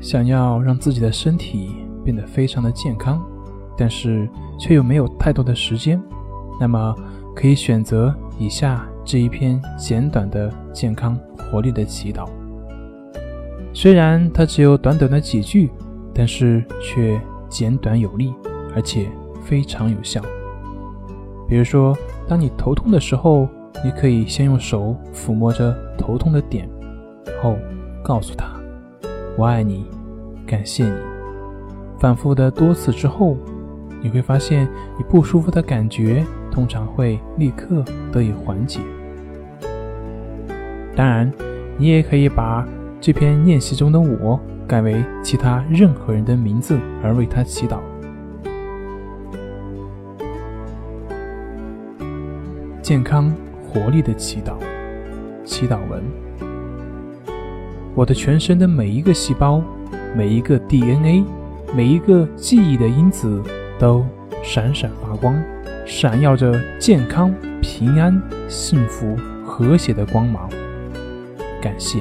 想要让自己的身体变得非常的健康，但是却又没有太多的时间，那么可以选择以下这一篇简短的健康活力的祈祷。虽然它只有短短的几句，但是却简短有力，而且非常有效。比如说，当你头痛的时候，你可以先用手抚摸着头痛的点，后告诉他：“我爱你，感谢你。”反复的多次之后，你会发现你不舒服的感觉通常会立刻得以缓解。当然，你也可以把这篇练习中的“我”改为其他任何人的名字，而为他祈祷。健康。活力的祈祷，祈祷文。我的全身的每一个细胞，每一个 DNA，每一个记忆的因子都闪闪发光，闪耀着健康、平安、幸福、和谐的光芒。感谢。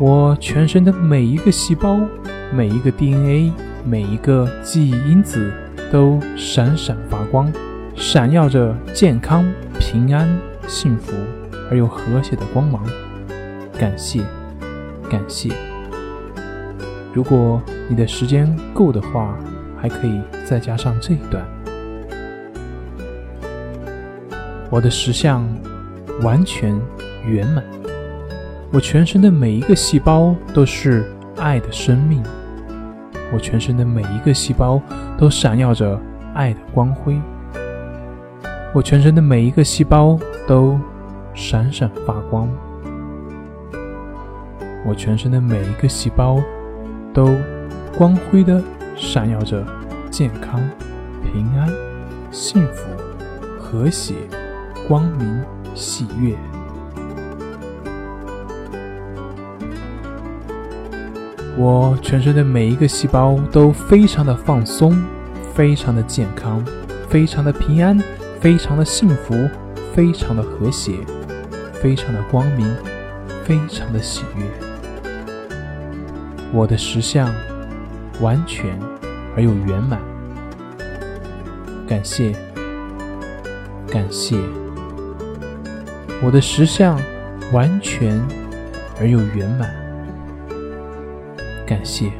我全身的每一个细胞，每一个 DNA，每一个记忆因子都闪闪发光。闪耀着健康、平安、幸福而又和谐的光芒，感谢，感谢。如果你的时间够的话，还可以再加上这一段：我的实相完全圆满，我全身的每一个细胞都是爱的生命，我全身的每一个细胞都闪耀着爱的光辉。我全身的每一个细胞都闪闪发光，我全身的每一个细胞都光辉的闪耀着健康、平安、幸福、和谐、光明、喜悦。我全身的每一个细胞都非常的放松，非常的健康，非常的平安。非常的幸福，非常的和谐，非常的光明，非常的喜悦。我的实相完全而又圆满。感谢，感谢。我的实相完全而又圆满。感谢。